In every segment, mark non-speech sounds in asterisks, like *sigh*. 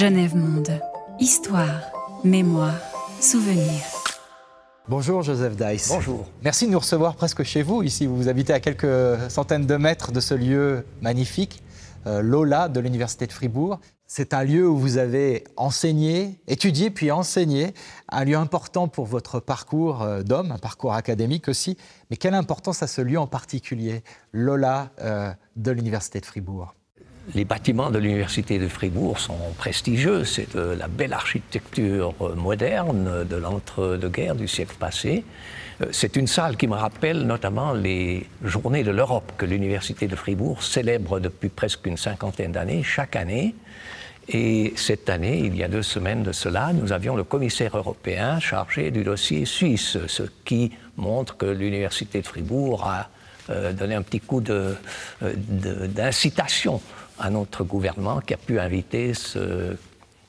Genève Monde. Histoire, mémoire, souvenir. Bonjour Joseph Dice. Bonjour. Merci de nous recevoir presque chez vous. Ici, vous habitez à quelques centaines de mètres de ce lieu magnifique, euh, Lola de l'Université de Fribourg. C'est un lieu où vous avez enseigné, étudié puis enseigné, un lieu important pour votre parcours euh, d'homme, un parcours académique aussi. Mais quelle importance a ce lieu en particulier, Lola euh, de l'Université de Fribourg? Les bâtiments de l'Université de Fribourg sont prestigieux. C'est de la belle architecture moderne de l'entre-deux-guerres du siècle passé. Euh, c'est une salle qui me rappelle notamment les Journées de l'Europe que l'Université de Fribourg célèbre depuis presque une cinquantaine d'années, chaque année. Et cette année, il y a deux semaines de cela, nous avions le commissaire européen chargé du dossier suisse, ce qui montre que l'Université de Fribourg a euh, donné un petit coup d'incitation à notre gouvernement qui a pu inviter ce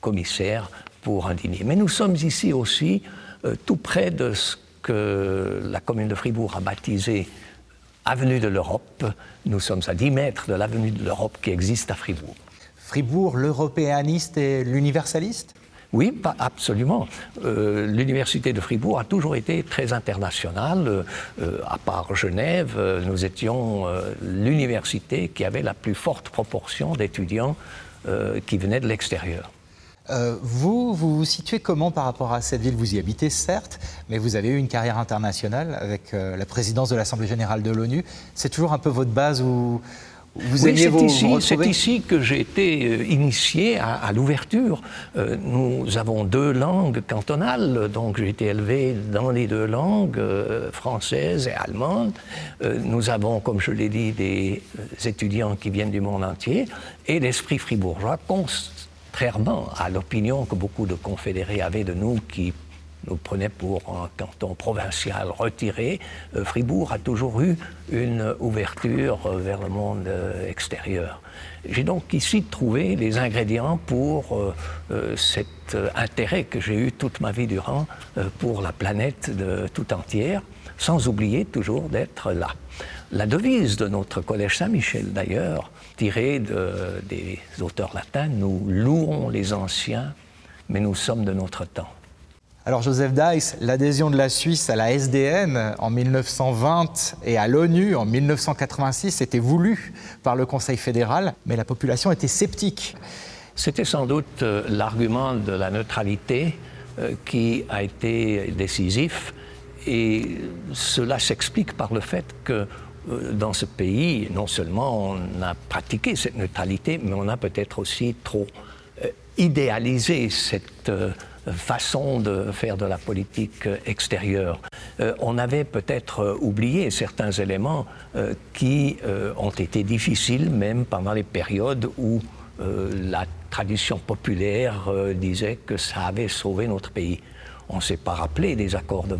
commissaire pour un dîner. Mais nous sommes ici aussi euh, tout près de ce que la commune de Fribourg a baptisé Avenue de l'Europe. Nous sommes à 10 mètres de l'Avenue de l'Europe qui existe à Fribourg. Fribourg, l'européaniste et l'universaliste? Oui, absolument. Euh, L'université de Fribourg a toujours été très internationale. Euh, à part Genève, euh, nous étions l'université qui avait la plus forte proportion d'étudiants qui venaient de l'extérieur. vous, vous vous situez comment par rapport à cette ville? Vous y habitez certes, mais vous avez eu une carrière internationale avec la présidence de l'Assemblée générale de l'ONU. C'est toujours un peu votre base où, vous oui, c'est ici, ici, que j'ai été euh, initié à, l'ouverture. Euh, nous avons deux langues cantonales, donc j'ai été élevé dans les deux langues, euh, française et allemande. nous avons, comme je l'ai dit, des étudiants qui viennent du monde entier, et l'esprit fribourgeois, contrairement à l'opinion que beaucoup de confédérés avaient de nous qui nous prenait pour un canton provincial retiré, euh, Fribourg a toujours eu une ouverture euh, vers le monde euh, extérieur. J'ai donc ici trouvé les ingrédients pour cet intérêt que j'ai eu toute ma vie durant pour la planète tout entière, sans oublier toujours d'être là. La devise de notre collège Saint-Michel, d'ailleurs, tirée de, des auteurs latins, nous louons les anciens, mais nous sommes de notre temps. Alors Joseph Dice, l'adhésion de la Suisse à la SDN en 1920 et à l'ONU en 1986 était voulue par le Conseil fédéral, mais la population était sceptique. C'était sans doute euh, l'argument de la neutralité euh, qui a été décisif et cela s'explique par le fait que euh, dans ce pays, non seulement on a pratiqué cette neutralité, mais on a peut-être aussi trop idéalisé cette façon de faire de la politique extérieure. Euh, on avait peut-être euh, oublié certains éléments euh, qui ont été difficiles même pendant les périodes où la tradition populaire disait que ça avait sauvé notre pays. On ne s'est pas rappelé des accords de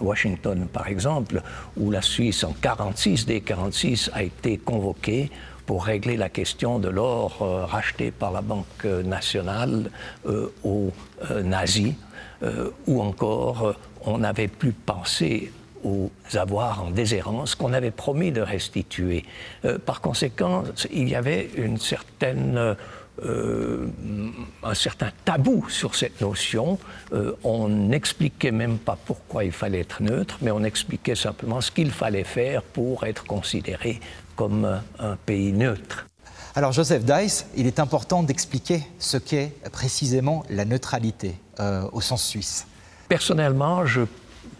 Washington, par exemple, où la Suisse, en 1946, dès 1946, a été convoquée pour régler la question de l'or euh, racheté par la Banque nationale euh, aux euh, nazis, ou encore on avait plus pensé aux avoirs en déshérence qu'on avait promis de restituer. par conséquent, il y avait une certaine un certain tabou sur cette notion. On n'expliquait même pas pourquoi il fallait être neutre, mais on expliquait simplement ce qu'il fallait faire pour être considéré comme un pays neutre. Alors Joseph Dice, il est important d'expliquer ce qu'est précisément la neutralité euh, au sens suisse. Personnellement, je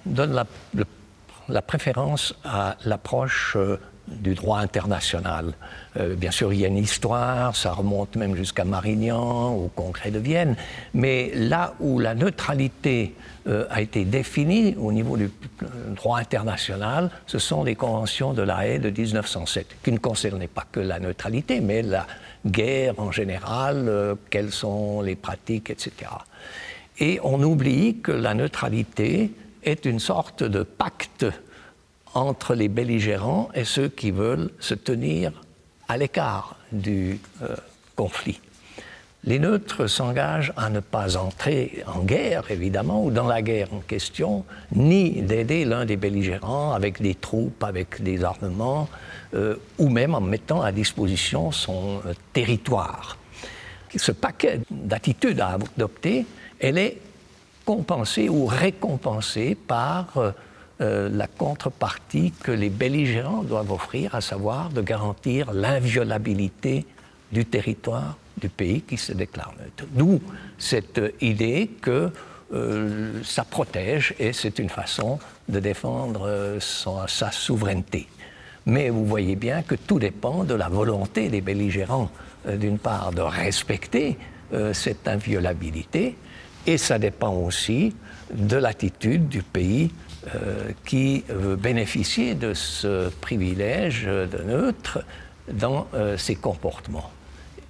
donne la, la préférence à l'approche du droit international. Euh, bien sûr, il y a une histoire, ça remonte même jusqu'à Marignan, au Congrès de Vienne, mais là où la neutralité euh, a été définie au niveau du euh, droit international, ce sont les conventions de la Haye de 1907, qui ne concernaient pas que la neutralité, mais la guerre en général, quelles sont les pratiques, etc. Et on oublie que la neutralité est une sorte de pacte entre les belligérants et ceux qui veulent se tenir à l'écart du euh, conflit. Les neutres s'engagent à ne pas entrer en guerre, évidemment, ou dans la guerre en question, ni d'aider l'un des belligérants avec des troupes, avec des armements, euh, ou même en mettant à disposition son euh, territoire. ce paquet d'attitudes à adopter, elle est compensée ou récompensée par euh, la contrepartie que les belligérants doivent offrir, à savoir de garantir l'inviolabilité du territoire du pays qui se déclare neutre. D'où cette idée que euh, ça protège et c'est une façon de défendre euh, sa souveraineté. Mais vous voyez bien que tout dépend de la volonté des belligérants, d'une part, de respecter cette inviolabilité, et ça dépend aussi de l'attitude du pays euh, qui veut bénéficier de ce privilège de neutre dans euh, ses comportements.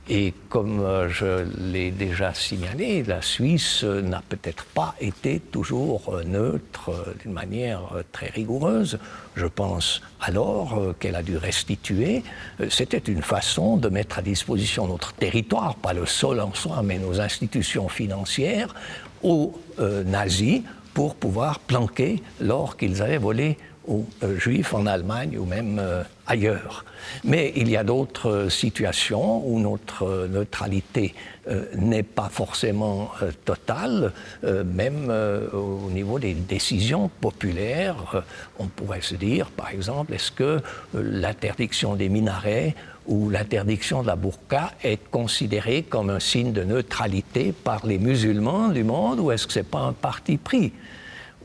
Et comme euh, je l'ai déjà signalé, la Suisse n'a peut-être pas été toujours neutre d'une manière très rigoureuse. Je pense alors qu'elle a dû restituer. C'était une façon de mettre à disposition notre territoire, pas le sol en soi, mais nos institutions financières, aux nazis pour pouvoir planquer l'or qu'ils avaient volé aux euh, Juifs en Allemagne ou même euh, ailleurs. Mais il y a d'autres euh, situations où notre neutralité n'est pas forcément totale, même au niveau des décisions populaires. on pourrait se dire, par exemple, est-ce que l'interdiction des minarets ou l'interdiction de la burqa est considérée comme un signe de neutralité par les musulmans du monde ou est-ce que ce n'est pas un parti pris?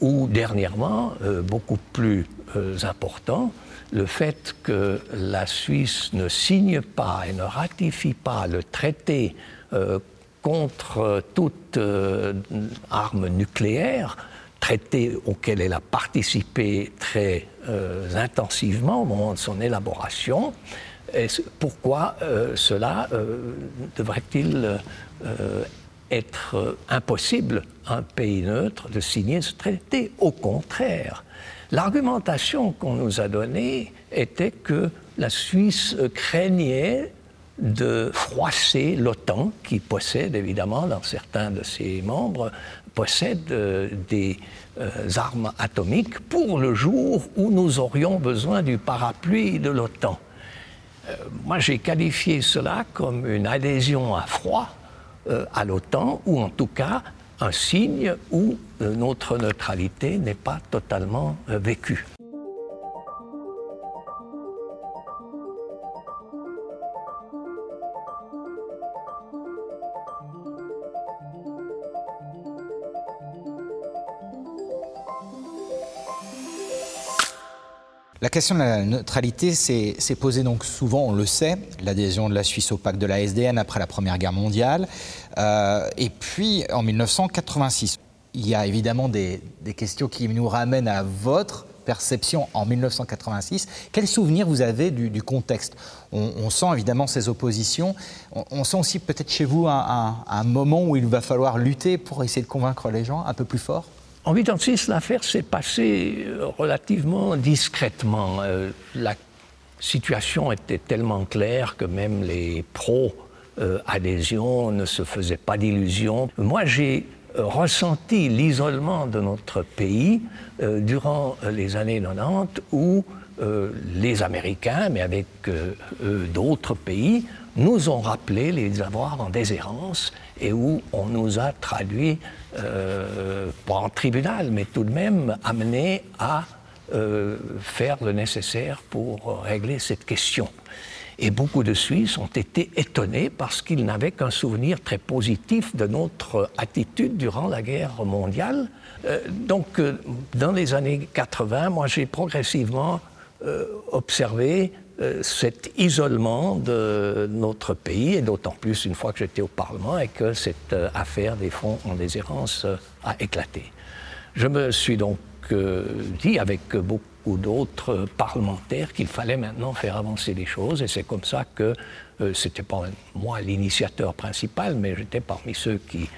Ou dernièrement, euh, beaucoup plus euh, important, le fait que la Suisse ne signe pas et ne ratifie pas le traité euh, contre toute arme nucléaire, traité auquel elle a participé très intensivement au moment de son élaboration, pourquoi cela devrait-il être impossible à un pays neutre de signer ce traité Au contraire, l'argumentation qu'on nous a donnée était que la Suisse craignait de froisser l'OTAN, qui possède évidemment, dans certains de ses membres, possède des armes atomiques pour le jour où nous aurions besoin du parapluie de l'OTAN. Euh, moi, j'ai qualifié cela comme une adhésion à froid euh, à l'OTAN, ou en tout cas un signe où euh, notre neutralité n'est pas totalement vécue. La question de la neutralité s'est posée donc souvent, on le sait, l'adhésion de la Suisse au pacte de la SDN après la Première Guerre mondiale, euh, et puis en 1986. Il y a évidemment des, questions qui nous ramènent à votre perception en 1986. Quel souvenir vous avez du, contexte? On, sent évidemment ces oppositions. On, sent aussi peut-être chez vous un moment où il va falloir lutter pour essayer de convaincre les gens un peu plus fort? En 1986, l'affaire s'est passée euh, relativement discrètement. Euh, la situation était tellement claire que même les pro-adhésion ne se faisaient pas d'illusions. Moi, j'ai ressenti l'isolement de notre pays euh, durant les années 90 où les Américains, mais avec d'autres pays, nous ont rappelé les avoirs en déshérence et où on nous a traduit, euh, pas en tribunal, mais tout de même amené à euh, faire le nécessaire pour régler cette question. Et beaucoup de Suisses ont été étonnés parce qu'ils n'avaient qu'un souvenir très positif de notre attitude durant la guerre mondiale. Euh, donc, dans les années 80, moi, j'ai progressivement observé cet isolement de notre pays, et d'autant plus une fois que j'étais au Parlement et que cette euh, affaire des fonds en déshérence euh, a éclaté. Je me suis donc dit, avec beaucoup d'autres parlementaires, qu'il fallait maintenant faire avancer les choses, et c'est comme ça que c'était pas moi l'initiateur principal, mais j'étais parmi ceux qui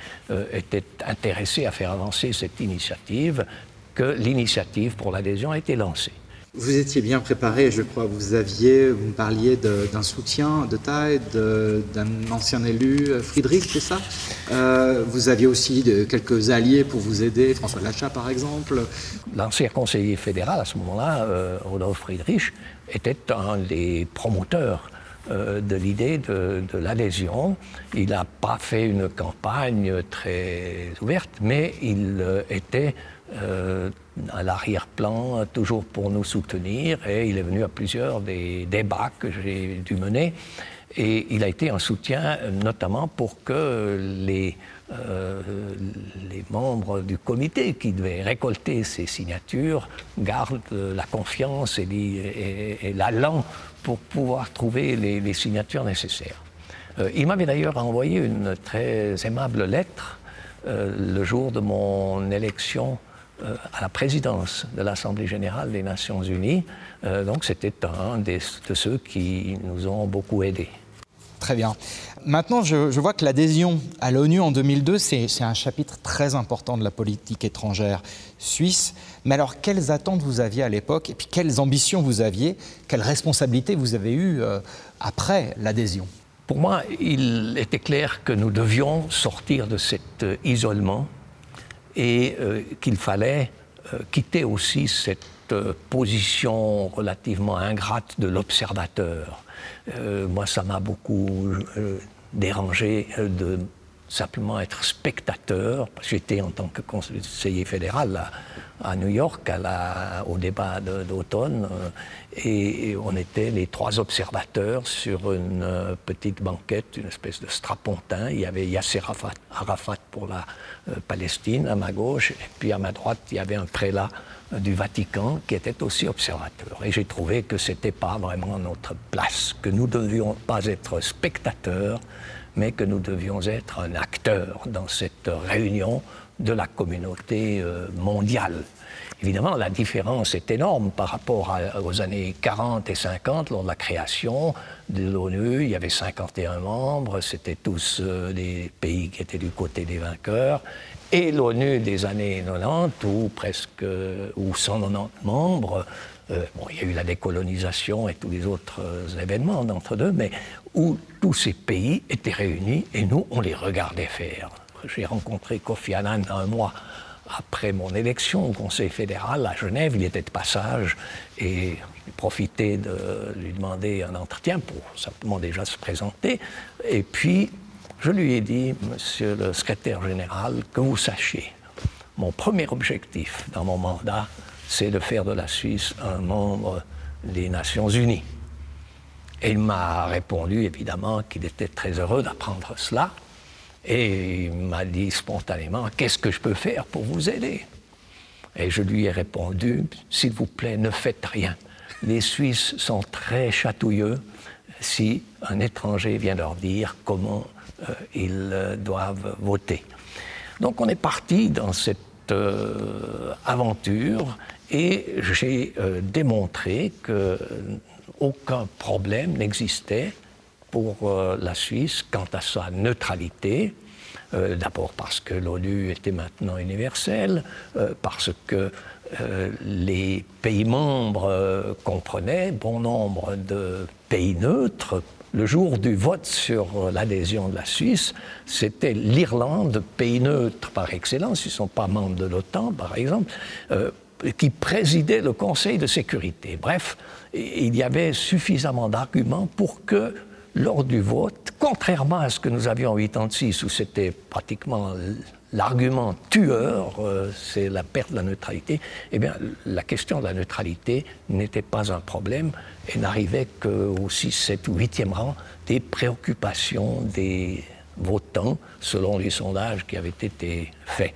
étaient intéressés à faire avancer cette initiative, que l'initiative pour l'adhésion a été lancée. Vous étiez bien préparé, je crois. Vous aviez, vous me parliez d'un soutien de taille d'un ancien élu, euh, Friedrich, c'est ça? Euh, Vous aviez aussi quelques alliés pour vous aider, François Lachat par exemple. L'ancien conseiller fédéral à ce moment-là, euh, Rodolphe Friedrich, était un des promoteurs de l'idée de, l'adhésion. Il n'a pas fait une campagne très ouverte, mais il était à l'arrière-plan, toujours pour nous soutenir, et il est venu à plusieurs des débats que j'ai dû mener. Et il a été un soutien notamment pour que les, euh, les membres du comité qui devaient récolter ces signatures gardent la confiance et, l'allant pour pouvoir trouver les, signatures nécessaires. Euh, il m'avait d'ailleurs envoyé une très aimable lettre euh, le jour de mon élection à la présidence de l'Assemblée générale des Nations unies. donc c'était un de ceux qui nous ont beaucoup aidés. Très bien. Maintenant, je, vois que l'adhésion à l'ONU en 2002, c'est un chapitre très important de la politique étrangère suisse. Mais alors, quelles attentes vous aviez à l'époque et puis quelles ambitions vous aviez? Quelles responsabilités vous avez eues euh, après l'adhésion? Pour moi, il était clair que nous devions sortir de cet euh, isolement et euh, qu'il fallait quitter aussi cette position relativement ingrate de l'observateur. Euh, moi, ça m'a beaucoup euh, dérangé euh, de simplement être spectateur. J'étais en tant que conseiller fédéral à, New York au débat d'automne et, on était les trois observateurs sur une petite banquette, une espèce de strapontin. Il y avait Yasser Arafat pour la Palestine à ma gauche et puis à ma droite il y avait un prélat du Vatican qui était aussi observateur. Et j'ai trouvé que ce n'était pas vraiment notre place, que nous ne devions pas être spectateurs, mais que nous devions être un acteur dans cette réunion de la communauté euh, mondiale. Évidemment, la différence est énorme par rapport aux années 40 et 50, lors de la création de l'ONU. Il y avait 51 membres, c'était tous euh, des pays qui étaient du côté des vainqueurs et l'ONU des années 90, où presque ou 190 membres, euh, bon, il y a eu la décolonisation et tous les autres euh, événements d'entre deux, mais où tous ces pays étaient réunis et nous, on les regardait faire. J'ai rencontré Kofi Annan un mois après mon élection au Conseil fédéral à Genève, il était de passage et j'ai profité de lui demander un entretien pour simplement déjà se présenter. Et puis, je lui ai dit, monsieur le secrétaire général, que vous sachiez, mon premier objectif dans mon mandat, c'est de faire de la Suisse un membre des Nations Unies. Et il m'a répondu évidemment qu'il était très heureux d'apprendre cela. Et il m'a dit spontanément, qu'est-ce que je peux faire pour vous aider? Et je lui ai répondu, s'il vous plaît, ne faites rien. Les Suisses sont très chatouilleux si un étranger vient leur dire comment euh, ils euh, doivent voter. Donc on est parti dans cette euh, aventure et j'ai démontré qu'aucun problème n'existait pour la Suisse quant à sa neutralité. D'abord parce que l'ONU était maintenant universelle, parce que les pays membres comprenaient bon nombre de pays neutres le jour du vote sur l'adhésion de la Suisse, c'était l'Irlande, pays neutre par excellence, ils ne sont pas membres de l'OTAN par exemple, euh, qui présidait le Conseil de sécurité. Bref, il y avait suffisamment d'arguments pour que lors du vote, contrairement à ce que nous avions en 86, où c'était pratiquement l'argument tueur, euh, c'est la perte de la neutralité, eh bien, la question de la neutralité n'était pas un problème et n'arrivait qu'au 6, 7 ou 8e rang des préoccupations des votants, selon les sondages qui avaient été faits.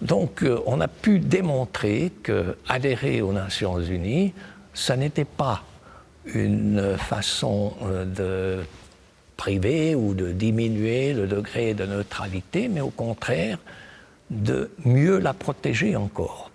Donc, euh, on a pu démontrer que adhérer aux Nations Unies, ça n'était pas une façon euh, de priver ou de diminuer le degré de neutralité, mais au contraire de mieux la protéger encore.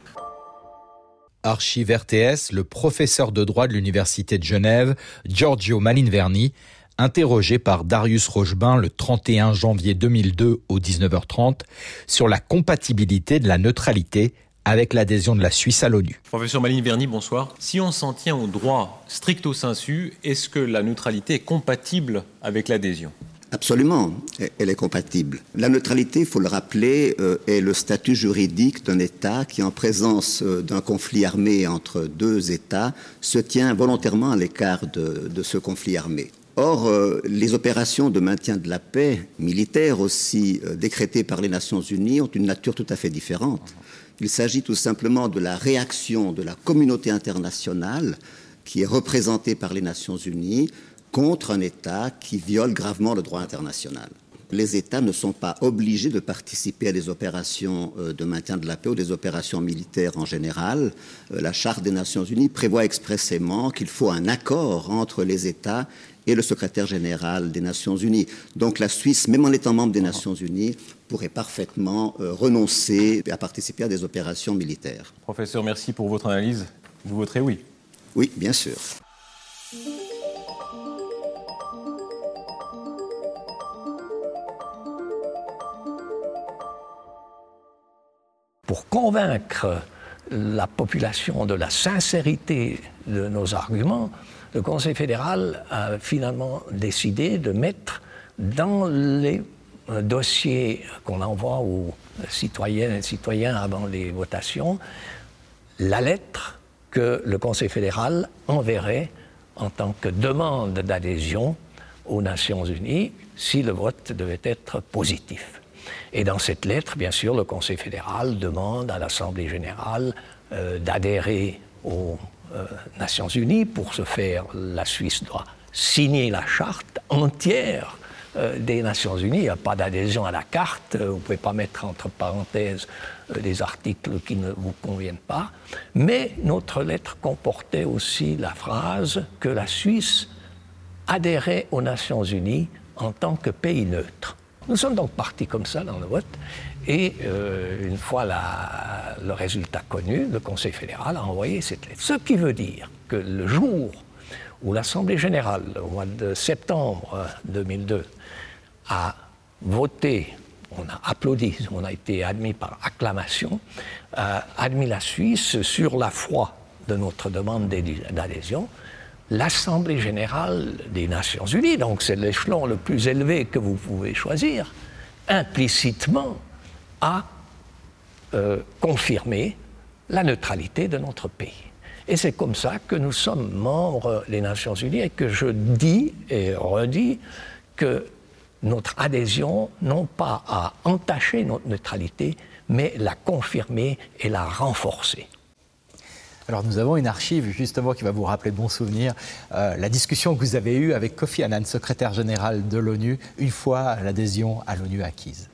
Archive RTS, le professeur de droit de l'Université de Genève, Giorgio Malinverni, interrogé par Darius Rochebin le 31 janvier 2002 au 19h30 sur la compatibilité de la neutralité avec l'adhésion de la Suisse à l'ONU. Professeur Maline Verny, bonsoir. Si on s'en tient au droit stricto sensu, est-ce que la neutralité est compatible avec l'adhésion? Absolument, elle est compatible. La neutralité, il faut le rappeler, euh, est le statut juridique d'un État qui, en présence euh, d'un conflit armé entre deux États, se tient volontairement à l'écart de, ce conflit armé. Or, euh, les opérations de maintien de la paix militaire aussi euh, décrétées par les Nations Unies ont une nature tout à fait différente. Il s'agit tout simplement de la réaction de la communauté internationale qui est représentée par les Nations Unies contre un État qui viole gravement le droit international les États ne sont pas obligés de participer à des opérations euh, de maintien de la paix ou des opérations militaires en général. Euh, la Charte des Nations Unies prévoit expressément qu'il faut un accord entre les États et le secrétaire général des Nations Unies. Donc la Suisse, même en étant membre des Nations Unies, pourrait parfaitement euh, renoncer à participer à des opérations militaires. Professeur, merci pour votre analyse. Vous voterez oui Oui, bien sûr. pour convaincre la population de la sincérité de nos arguments, le Conseil fédéral a finalement décidé de mettre dans les dossiers qu'on envoie aux citoyennes et citoyens avant les votations la lettre que le Conseil fédéral enverrait en tant que demande d'adhésion aux Nations Unies si le vote devait être positif. Et dans cette lettre, bien sûr, le Conseil fédéral demande à l'Assemblée générale euh, d'adhérer aux euh, Nations unies. Pour ce faire, la Suisse doit signer la charte entière des Nations unies. Il n'y a pas d'adhésion à la carte. Vous ne pouvez pas mettre entre parenthèses des articles qui ne vous conviennent pas. Mais notre lettre comportait aussi la phrase que la Suisse adhérait aux Nations unies en tant que pays neutre. Nous sommes donc partis comme ça dans le vote, et euh, une fois le résultat connu, le Conseil fédéral a envoyé cette lettre. Ce qui veut dire que le jour où l'Assemblée générale, au mois de septembre 2002, a voté, on a applaudi, on a été admis par acclamation, a admis la Suisse sur la foi de notre demande d'adhésion, l'Assemblée générale des Nations unies, donc c'est l'échelon le plus élevé que vous pouvez choisir, implicitement a euh, confirmé la neutralité de notre pays. Et c'est comme ça que nous sommes membres des Nations Unies et que je dis et redis que notre adhésion, non pas à entacher notre neutralité, mais la confirmer et la renforcer. Alors nous avons une archive justement qui va vous rappeler de bons souvenirs. Euh, la discussion que vous avez eue avec Kofi Annan, secrétaire général de l'ONU, une fois l'adhésion à l'ONU acquise.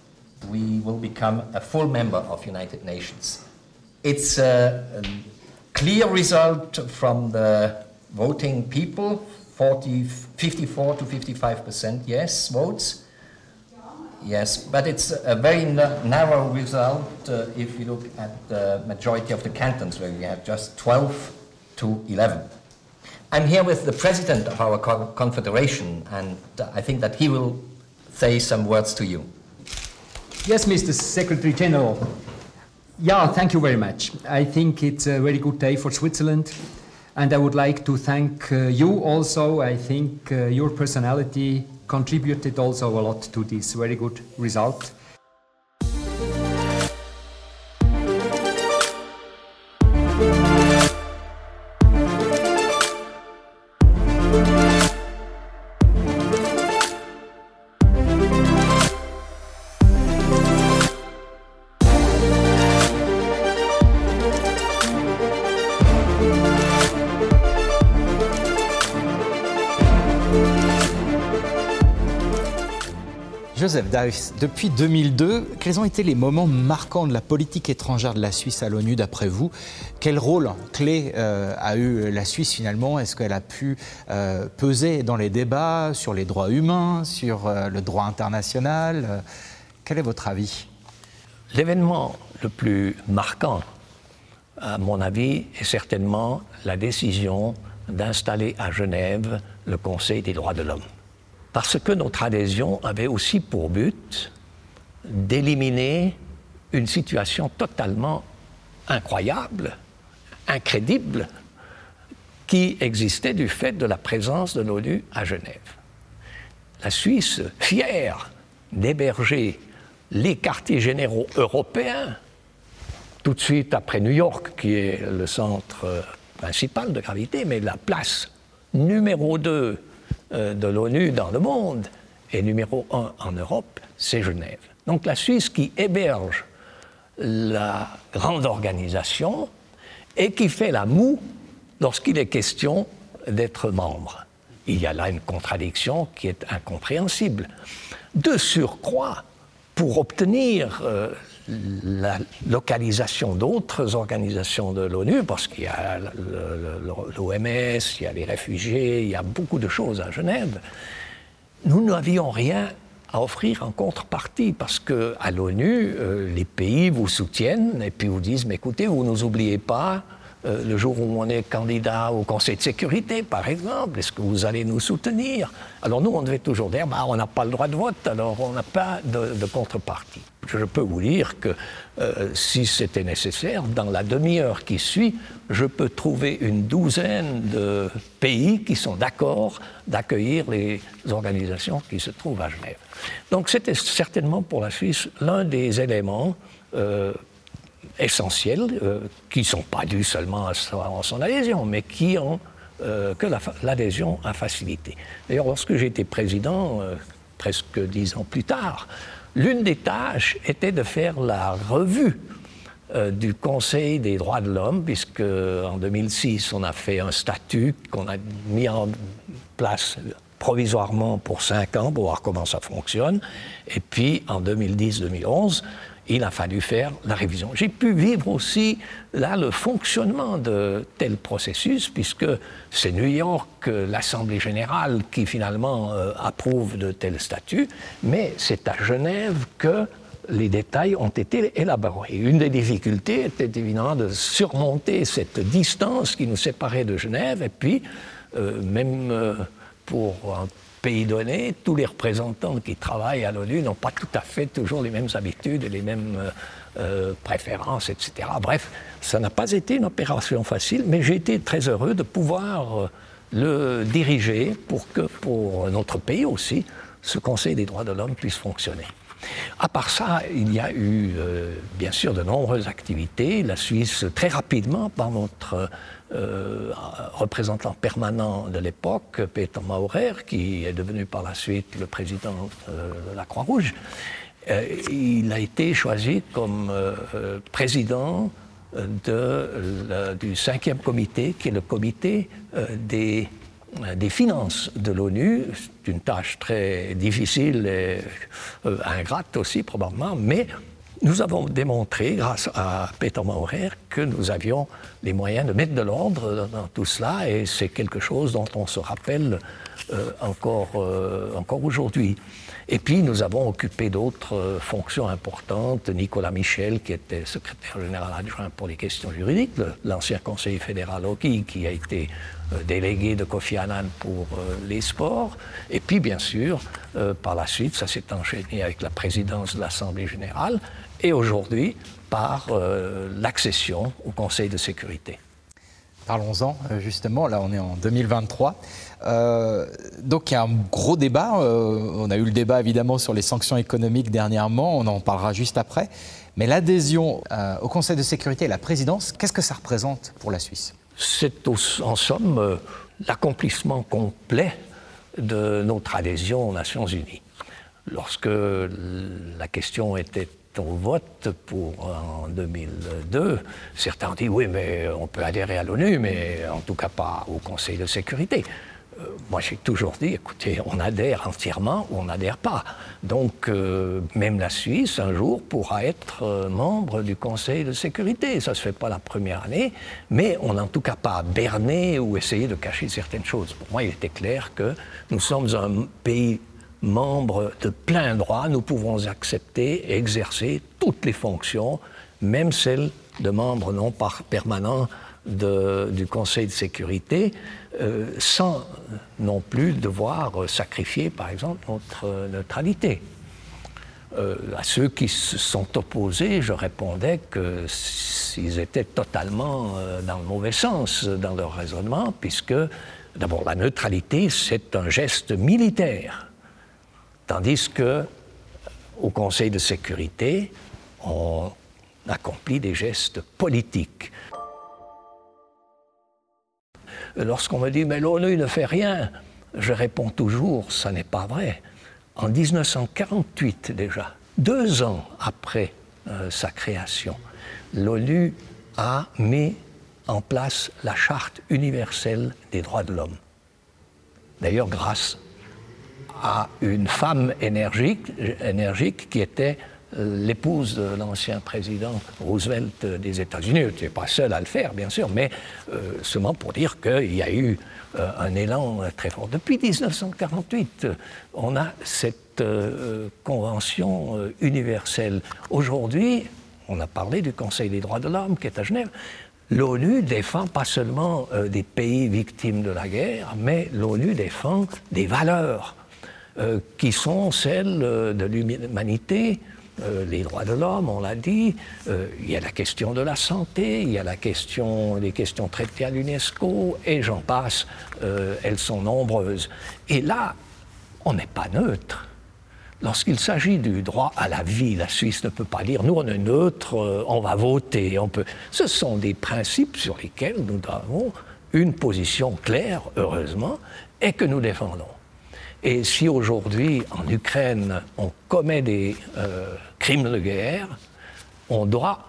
We will become a full member of United Nations. It's a, a clear result from the voting people, 40, 54 to 55% yes votes. Yes, but it's a very narrow result uh, if you look at the majority of the cantons, where we have just 12 to 11. I'm here with the president of our co confederation, and I think that he will say some words to you. Yes, Mr. Secretary General. Yeah, thank you very much. I think it's a very good day for Switzerland. And I would like to thank uh, you also. I think uh, your personality contributed also a lot to this very good result. Depuis 2002, quels ont été les moments marquants de la politique étrangère de la Suisse à l'ONU d'après vous? Quel rôle clé euh, a eu la Suisse finalement? Est-ce qu'elle a pu euh, peser dans les débats sur les droits humains, sur euh, le droit international? Quel est votre avis? L'événement le plus marquant, à mon avis, est certainement la décision d'installer à Genève le Conseil des droits de l'homme parce que notre adhésion avait aussi pour but d'éliminer une situation totalement incroyable, incrédible, qui existait du fait de la présence de l'ONU à Genève. La Suisse, fière d'héberger les quartiers généraux européens, tout de suite après New York, qui est le centre principal de gravité, mais la place numéro 2 de l'ONU dans le monde, et numéro un en Europe, c'est Genève. Donc la Suisse qui héberge la grande organisation et qui fait la moue lorsqu'il est question d'être membre. Il y a là une contradiction qui est incompréhensible. De surcroît, pour obtenir euh, la localisation d'autres organisations de l'ONU, parce qu'il y a l'OMS, il y a les réfugiés, il y a beaucoup de choses à Genève, nous n'avions rien à offrir en contrepartie, parce qu'à l'ONU, euh, les pays vous soutiennent et puis vous disent, mais écoutez, vous ne nous oubliez pas, euh, le jour où on est candidat au Conseil de sécurité, par exemple, est-ce que vous allez nous soutenir? Alors nous, on devait toujours dire, bah, on n'a pas le droit de vote, alors on n'a pas de, contrepartie. Je peux vous dire que euh, si c'était nécessaire, dans la demi-heure qui suit, je peux trouver une douzaine de pays qui sont d'accord d'accueillir les organisations qui se trouvent à Genève. Donc c'était certainement pour la Suisse l'un des éléments euh, essentiels euh, qui ne sont pas dus seulement à son adhésion, mais qui ont euh, que l'adhésion a facilité. D'ailleurs, lorsque j'étais président, euh, presque dix ans plus tard, l'une des tâches était de faire la revue du Conseil des droits de l'homme, puisque en 2006, on a fait un statut qu'on a mis en place provisoirement pour cinq ans pour voir comment ça fonctionne. Et puis en 2010-2011, il a fallu faire la révision. J'ai pu vivre aussi là le fonctionnement de tel processus, puisque c'est New York, l'Assemblée générale, qui finalement euh, approuve de tels statuts, mais c'est à Genève que les détails ont été élaborés. Une des difficultés était évidemment de surmonter cette distance qui nous séparait de Genève, et puis euh, même euh, pour pays donné, tous les représentants qui travaillent à l'ONU n'ont pas tout à fait toujours les mêmes habitudes les mêmes euh, euh, préférences, etc. Bref, ça n'a pas été une opération facile, mais j'ai été très heureux de pouvoir euh, le diriger pour que, pour notre pays aussi, ce Conseil des droits de l'homme puisse fonctionner. À part ça, il y a eu bien sûr de nombreuses activités. La Suisse, très rapidement, par notre euh, représentant permanent de l'époque, Peter Maurer, qui est devenu par la suite le président de la Croix-Rouge, euh, il a été choisi comme euh, président de, du cinquième comité, qui est le comité des, des finances de l'ONU. C'est une tâche très difficile et ingrate aussi probablement, mais nous avons démontré, grâce à Peter Maurer, que nous avions les moyens de mettre de l'ordre dans tout cela, et c'est quelque chose dont on se rappelle euh, encore, euh, encore aujourd'hui. Et puis nous avons occupé d'autres euh, fonctions importantes. Nicolas Michel, qui était secrétaire général adjoint pour les questions juridiques, l'ancien conseiller fédéral Oki, qui a été délégué de Kofi Annan pour les sports. Et puis bien sûr, par la suite, ça s'est enchaîné avec la présidence de l'Assemblée générale et aujourd'hui par euh, l'accession au Conseil de sécurité. Parlons-en, euh, justement, là on est en 2023. Euh, donc il y a un gros débat. on a eu le débat évidemment sur les sanctions économiques dernièrement, on en parlera juste après. Mais l'adhésion au Conseil de sécurité et la présidence, qu'est-ce que ça représente pour la Suisse? C'est en somme l'accomplissement complet de notre adhésion aux Nations Unies. Lorsque la question était au vote pour en 2002, certains ont dit oui, mais on peut adhérer à l'ONU, mais en tout cas pas au Conseil de sécurité. Euh, moi, j'ai toujours dit, écoutez, on adhère entièrement ou on n'adhère pas. Donc, euh, même la Suisse, un jour, pourra être euh, membre du Conseil de sécurité. Ça ne se fait pas la première année, mais on n'a en tout cas pas berné ou essayé de cacher certaines choses. Pour moi, il était clair que nous sommes un pays membres de plein droit, nous pouvons accepter et exercer toutes les fonctions, même celles de membres non permanents du Conseil de sécurité, euh, sans non plus devoir sacrifier, par exemple, notre neutralité. Euh, à ceux qui se sont opposés, je répondais que s'ils étaient totalement euh, dans le mauvais sens dans leur raisonnement, puisque d'abord la neutralité, c'est un geste militaire. Tandis que au Conseil de sécurité, on accomplit des gestes politiques. Lorsqu'on me dit mais l'ONU ne fait rien, je réponds toujours, ça n'est pas vrai. En 1948 déjà, deux ans après euh, sa création, l'ONU a mis en place la Charte universelle des droits de l'homme. D'ailleurs, grâce à une femme énergique, énergique qui était euh, l'épouse de l'ancien président Roosevelt des États-Unis. Elle n'était pas seule à le faire, bien sûr, mais euh, seulement pour dire qu'il y a eu euh, un élan très fort. Depuis 1948, on a cette convention universelle. Aujourd'hui, on a parlé du Conseil des droits de l'homme qui est à Genève. L'ONU défend pas seulement des pays victimes de la guerre, mais l'ONU défend des valeurs qui sont celles de l'humanité, euh, les droits de l'homme, on l'a dit, euh, il y a la question de la santé, il y a la question, les questions traitées à l'UNESCO, et j'en passe, euh, elles sont nombreuses. Et là, on n'est pas neutre. Lorsqu'il s'agit du droit à la vie, la Suisse ne peut pas dire nous on est neutre, on va voter. On peut... Ce sont des principes sur lesquels nous avons une position claire, heureusement, et que nous défendons. Et si aujourd'hui, en Ukraine, on commet des euh, crimes de guerre, on doit,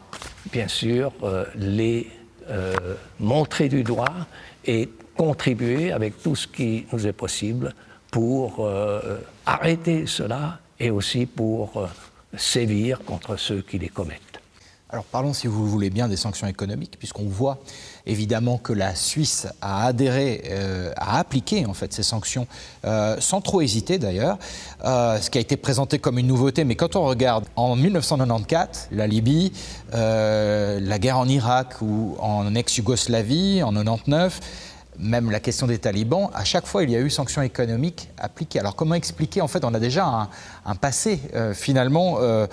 bien sûr, euh, les euh, montrer du doigt et contribuer avec tout ce qui nous est possible pour arrêter cela et aussi pour sévir contre ceux qui les commettent. Alors parlons, si vous voulez bien, des sanctions économiques, puisqu'on voit évidemment que la Suisse a adhéré, euh, a appliqué en fait ces sanctions euh, sans trop hésiter d'ailleurs, euh, ce qui a été présenté comme une nouveauté. Mais quand on regarde en 1994, la Libye, la guerre en Irak ou en ex-Yougoslavie en 99 même la question des talibans, à chaque fois, il y a eu sanctions économiques appliquées. Alors comment expliquer En fait, on a déjà un, passé, euh, finalement, euh,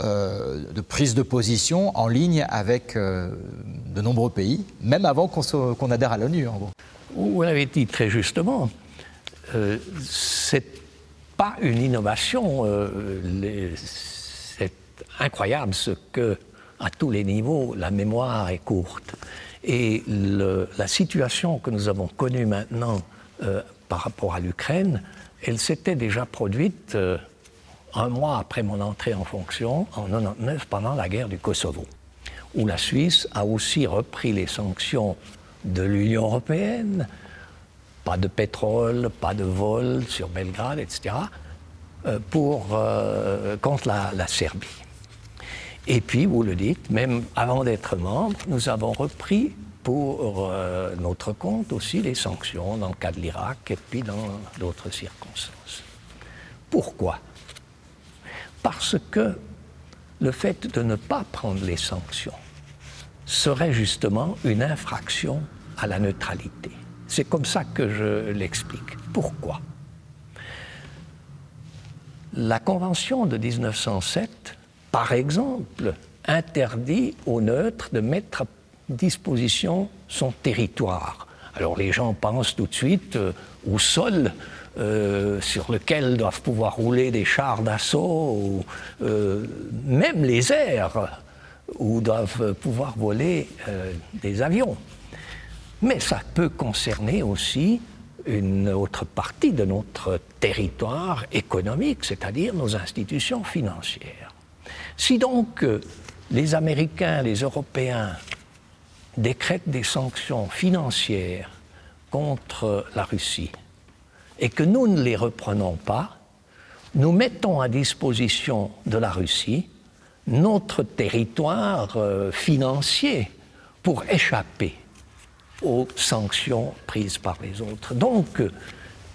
euh, de prise de position en ligne avec de nombreux pays, même avant qu'on adhère à l'ONU, en. Vous l'avez dit très justement, c'est pas une innovation. c'est incroyable ce que, à tous les niveaux, la mémoire est courte. Et la situation que nous avons connue maintenant euh, par rapport à l'Ukraine, elle s'était déjà produite euh, un mois après mon entrée en fonction, en 1999, pendant la guerre du Kosovo, où la Suisse a aussi repris les sanctions de l'Union européenne, pas de pétrole, pas de vol sur Belgrade, etc., euh, pour, contre la Serbie. Et puis, vous le dites, même avant d'être membre, nous avons repris pour euh, notre compte aussi les sanctions dans le cas de l'Irak et puis dans d'autres circonstances. Pourquoi? Parce que le fait de ne pas prendre les sanctions serait justement une infraction à la neutralité. C'est comme ça que je l'explique. Pourquoi? La Convention de 1907 par exemple, interdit aux neutres de mettre à disposition son territoire. Alors les gens pensent tout de suite euh, au sol euh, sur lequel doivent pouvoir rouler des chars d'assaut, ou euh, même les airs où doivent pouvoir voler des avions. Mais ça peut concerner aussi une autre partie de notre territoire économique, c'est-à-dire nos institutions financières. Si donc euh, les Américains, les Européens décrètent des sanctions financières contre la Russie et que nous ne les reprenons pas, nous mettons à disposition de la Russie notre territoire euh, financier pour échapper aux sanctions prises par les autres. Donc,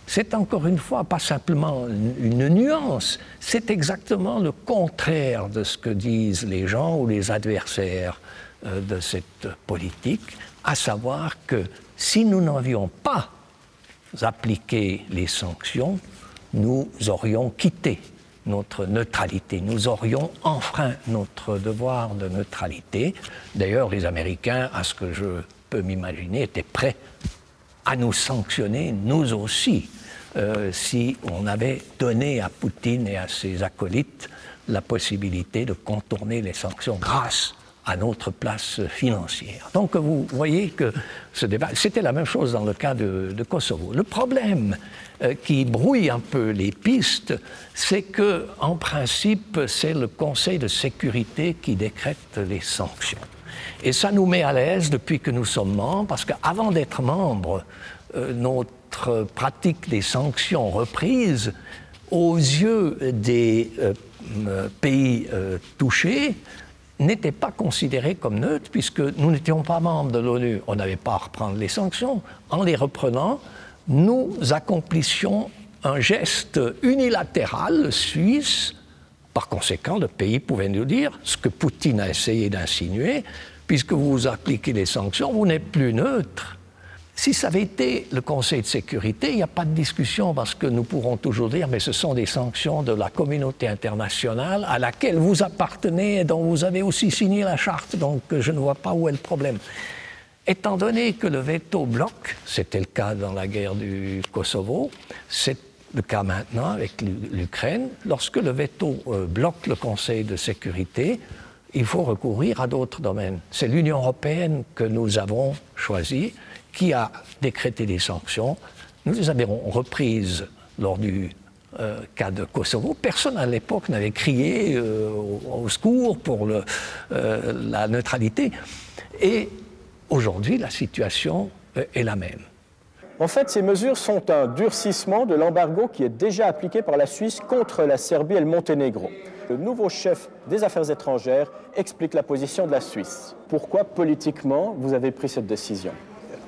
c'est encore une fois pas simplement une nuance, c'est exactement le contraire de ce que disent les gens ou les adversaires euh, de cette politique, à savoir que si nous n'avions pas appliqué les sanctions, nous aurions quitté notre neutralité, nous aurions enfreint notre devoir de neutralité. D'ailleurs, les Américains, à ce que je peux m'imaginer, étaient prêts à nous sanctionner, nous aussi, euh, si on avait donné à Poutine et à ses acolytes la possibilité de contourner les sanctions grâce à notre place financière. Donc vous voyez que ce débat, c'était la même chose dans le cas de, Kosovo. Le problème euh, qui brouille un peu les pistes, c'est que, en principe, c'est le Conseil de sécurité qui décrète les sanctions. Et ça nous met à l'aise depuis que nous sommes membres, parce qu'avant d'être membres, euh, notre pratique des sanctions reprises, aux yeux des euh, pays touchés, n'était pas considéré comme neutre puisque nous n'étions pas membres de l'ONU. On n'avait pas à reprendre les sanctions. En les reprenant, nous accomplissions un geste unilatéral suisse. Par conséquent, le pays pouvait nous dire ce que Poutine a essayé d'insinuer, puisque vous appliquez les sanctions, vous n'êtes plus neutre. Si ça avait été le Conseil de sécurité, il n'y a pas de discussion parce que nous pourrons toujours dire mais ce sont des sanctions de la communauté internationale à laquelle vous appartenez et dont vous avez aussi signé la charte, donc je ne vois pas où est le problème. Étant donné que le veto bloque, c'était le cas dans la guerre du Kosovo, c'est le cas maintenant avec l'Ukraine, lorsque le veto euh, bloque le Conseil de sécurité, il faut recourir à d'autres domaines. C'est l'Union européenne que nous avons choisi qui a décrété des sanctions. Nous les avons reprises lors du euh, cas de Kosovo. Personne à l'époque n'avait crié euh, au, secours pour euh, la neutralité. Et aujourd'hui, la situation est la même. En fait, ces mesures sont un durcissement de l'embargo qui est déjà appliqué par la Suisse contre la Serbie et le Monténégro. Le nouveau chef des affaires étrangères explique la position de la Suisse. Pourquoi politiquement vous avez pris cette décision?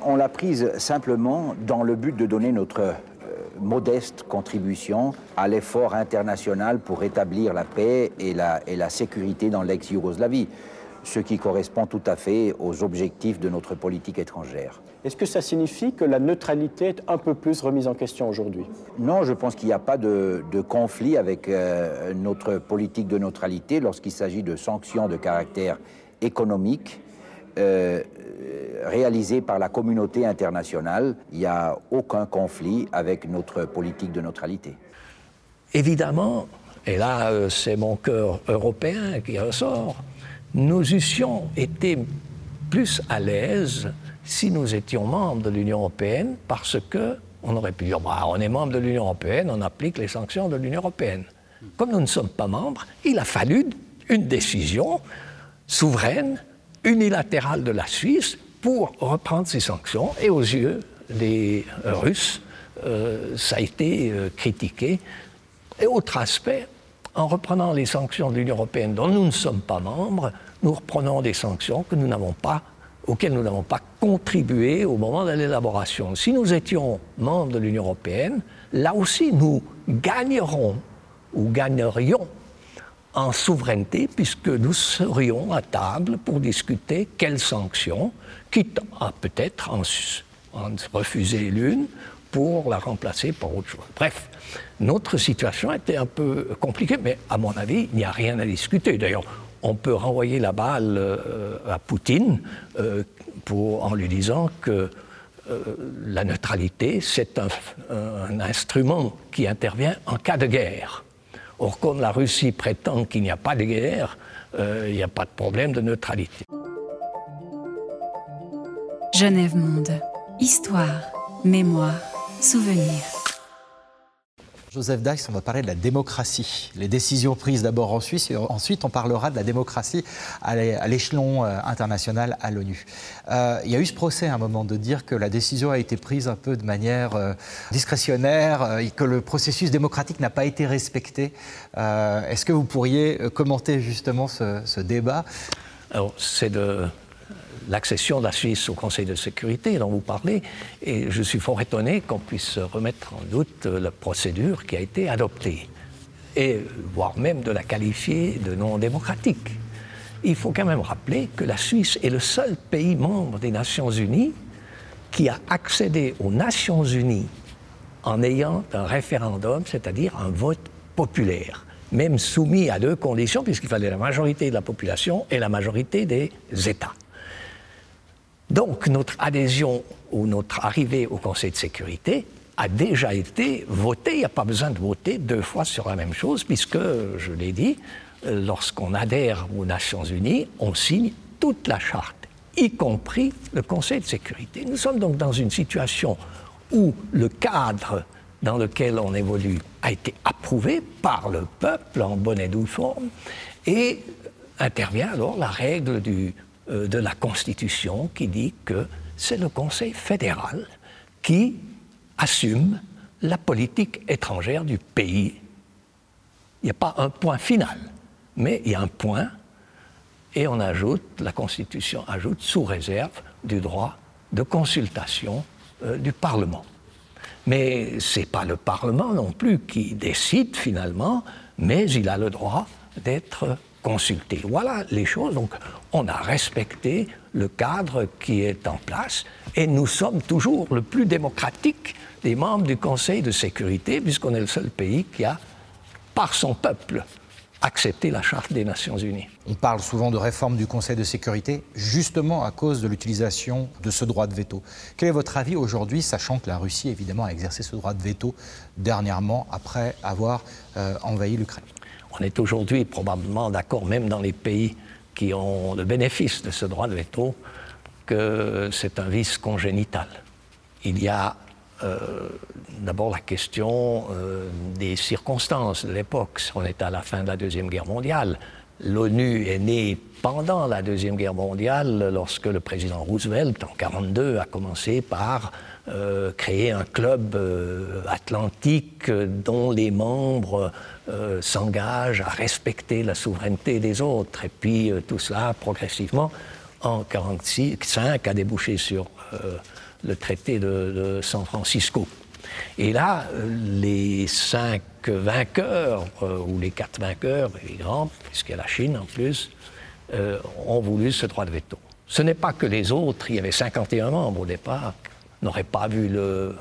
On l'a prise simplement dans le but de donner notre euh, modeste contribution à l'effort international pour rétablir la paix et la, et la sécurité dans l'ex-Yougoslavie, ce qui correspond tout à fait aux objectifs de notre politique étrangère. Est-ce que ça signifie que la neutralité est un peu plus remise en question aujourd'hui? Non, je pense qu'il n'y a pas de, conflit avec euh, notre politique de neutralité lorsqu'il s'agit de sanctions de caractère économique. Euh, réalisé par la communauté internationale. Il n'y a aucun conflit avec notre politique de neutralité. Évidemment, et là euh, c'est mon cœur européen qui ressort, nous eussions été plus à l'aise si nous étions membres de l'Union européenne parce que on aurait pu dire bah, on est membre de l'Union européenne, on applique les sanctions de l'Union européenne. Comme nous ne sommes pas membres, il a fallu une décision souveraine, unilatérale de la Suisse pour reprendre ces sanctions. Et aux yeux des euh, Russes, euh, ça a été euh, critiqué. Et autre aspect, en reprenant les sanctions de l'Union européenne dont nous ne sommes pas membres, nous reprenons des sanctions que nous n'avons pas auxquelles nous n'avons pas contribué au moment de l'élaboration. Si nous étions membres de l'Union européenne, là aussi nous gagnerons ou gagnerions en souveraineté puisque nous serions à table pour discuter quelles sanctions quitte à peut-être en, refuser l'une pour la remplacer par autre chose. Bref, notre situation était un peu compliquée, mais à mon avis, il n'y a rien à discuter. D'ailleurs, on peut renvoyer la balle euh, à Poutine euh, en lui disant que euh, la neutralité, c'est un, un, instrument qui intervient en cas de guerre. Or, comme la Russie prétend qu'il n'y a pas de guerre, il n'y a pas de problème de neutralité. Genève Monde. Histoire, mémoire, souvenir. Joseph Dax, on va parler de la démocratie. Les décisions prises d'abord en Suisse et ensuite on parlera de la démocratie à l'échelon euh, international à l'ONU. Euh, il y a eu ce procès à un moment de dire que la décision a été prise un peu de manière euh, discrétionnaire et que le processus démocratique n'a pas été respecté. Est-ce que vous pourriez commenter justement ce, ce débat? Alors, c'est de l'accession de la Suisse au Conseil de sécurité dont vous parlez, et je suis fort étonné qu'on puisse remettre en doute la procédure qui a été adoptée, et voire même de la qualifier de non démocratique. Il faut quand même rappeler que la Suisse est le seul pays membre des Nations Unies qui a accédé aux Nations Unies en ayant un référendum, c'est-à-dire un vote populaire, même soumis à deux conditions, puisqu'il fallait la majorité de la population et la majorité des États. Donc notre adhésion ou notre arrivée au Conseil de sécurité a déjà été votée. Il n'y a pas besoin de voter deux fois sur la même chose, puisque, je l'ai dit, lorsqu'on adhère aux Nations Unies, on signe toute la charte, y compris le Conseil de sécurité. Nous sommes donc dans une situation où le cadre dans lequel on évolue a été approuvé par le peuple en bonne et due forme, et intervient alors la règle du, de la Constitution qui dit que c'est le Conseil fédéral qui assume la politique étrangère du pays. Il n'y a pas un point final, mais il y a un point, et on ajoute, la Constitution ajoute, sous réserve du droit de consultation euh, du Parlement. Mais ce n'est pas le Parlement non plus qui décide finalement, mais il a le droit d'être consulté. Voilà les choses. Donc on a respecté le cadre qui est en place et nous sommes toujours le plus démocratique des membres du Conseil de sécurité puisqu'on est le seul pays qui a, par son peuple, accepté la Charte des Nations Unies. On parle souvent de réforme du Conseil de sécurité, justement à cause de l'utilisation de ce droit de veto. Quel est votre avis aujourd'hui, sachant que la Russie, évidemment, a exercé ce droit de veto dernièrement, après avoir euh, envahi l'Ukraine? On est aujourd'hui probablement d'accord, même dans les pays qui ont le bénéfice de ce droit de veto, que c'est un vice congénital. Il y a euh, d'abord la question euh, des circonstances de l'époque. On est à la fin de la Deuxième Guerre mondiale. L'ONU est née pendant la Deuxième Guerre mondiale, lorsque le président Roosevelt, en 1942, a commencé par euh, créer un club euh, atlantique dont les membres euh, s'engagent à respecter la souveraineté des autres. Et puis tout cela, progressivement, en 1945, a débouché sur le traité de, San Francisco. Et là, les cinq vainqueurs, ou les quatre vainqueurs, les grands, puisqu'il y a la Chine en plus, ont voulu ce droit de veto. Ce n'est pas que les autres, il y avait 51 membres au départ, n'auraient pas vu le,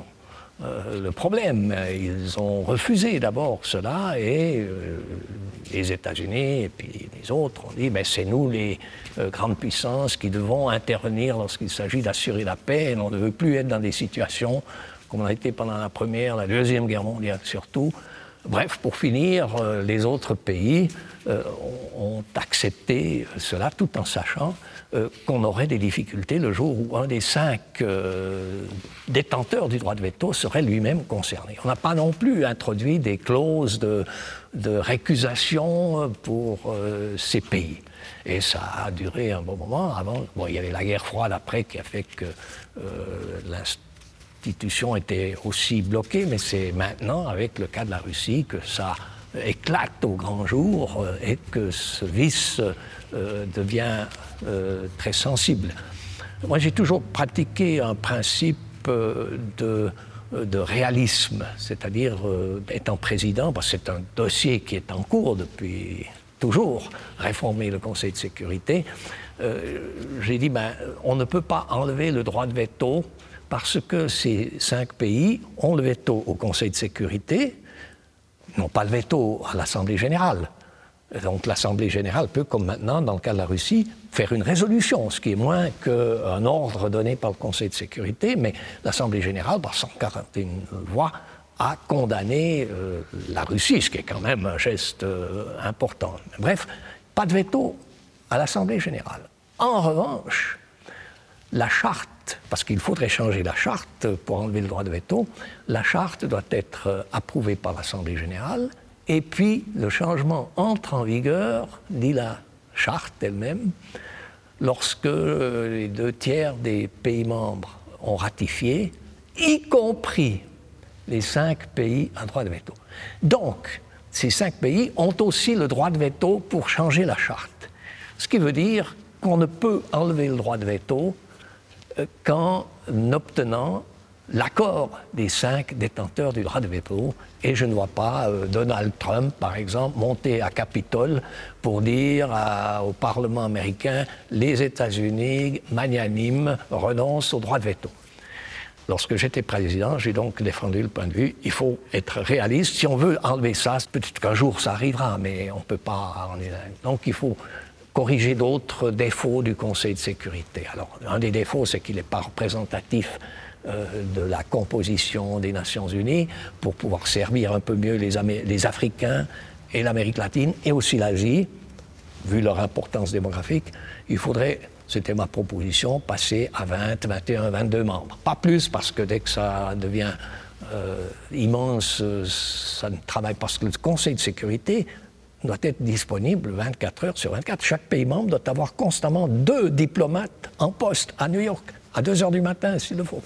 euh, le problème. Ils ont refusé d'abord cela et euh, les États-Unis et puis les autres ont dit mais c'est nous les euh, grandes puissances qui devons intervenir lorsqu'il s'agit d'assurer la paix et on ne veut plus être dans des situations comme on a été pendant la première, la deuxième guerre mondiale surtout. Bref, pour finir, les autres pays ont accepté cela tout en sachant euh, qu'on aurait des difficultés le jour où un des cinq euh, détenteurs du droit de veto serait lui-même concerné. On n'a pas non plus introduit des clauses de, récusation pour euh, ces pays. Et ça a duré un bon moment. Avant, bon, il y avait la guerre froide après qui a fait que l'institution était aussi bloquée, mais c'est maintenant, avec le cas de la Russie, que ça éclate au grand jour et que ce vice devient euh, très sensible. Moi, j'ai toujours pratiqué un principe euh, de, de réalisme, c'est-à-dire, euh, étant président, c'est un dossier qui est en cours depuis toujours, réformer le Conseil de sécurité, j'ai dit, ben, on ne peut pas enlever le droit de veto parce que ces cinq pays ont le veto au Conseil de sécurité, n'ont pas le veto à l'Assemblée générale. Donc l'Assemblée générale peut, comme maintenant dans le cas de la Russie, faire une résolution, ce qui est moins qu'un ordre donné par le Conseil de sécurité, mais l'Assemblée générale, par 141 voix, a condamné euh, la Russie, ce qui est quand même un geste euh, important. Bref, pas de veto à l'Assemblée générale. En revanche, la charte, parce qu'il faudrait changer la charte pour enlever le droit de veto, la charte doit être euh, approuvée par l'Assemblée générale et puis le changement entre en vigueur, dit la charte elle-même, lorsque les deux tiers des pays membres ont ratifié, y compris les cinq pays à droit de veto. Donc, ces cinq pays ont aussi le droit de veto pour changer la charte. Ce qui veut dire qu'on ne peut enlever le droit de veto euh, qu'en obtenant l'accord des cinq détenteurs du droit de veto. Et je ne vois pas euh, Donald Trump, par exemple, monter à Capitole pour dire au Parlement américain les États-Unis, magnanimes, renoncent au droit de veto. Lorsque j'étais président, j'ai donc défendu le point de vue il faut être réaliste. Si on veut enlever ça, peut-être qu'un jour ça arrivera, mais on ne peut pas. Donc il faut corriger d'autres défauts du Conseil de sécurité. Alors, un des défauts, c'est qu'il n'est pas représentatif euh, de la composition des Nations Unies pour pouvoir servir un peu mieux les, les Africains et l'Amérique latine et aussi l'Asie. vu leur importance démographique, il faudrait, c'était ma proposition, passer à 20, 21, 22 membres. Pas plus, parce que dès que ça devient euh, immense, ça ne travaille pas. Parce que le Conseil de sécurité doit être disponible 24 heures sur 24. Chaque pays membre doit avoir constamment deux diplomates en poste à New York, à 2 heures du matin s'il le faut.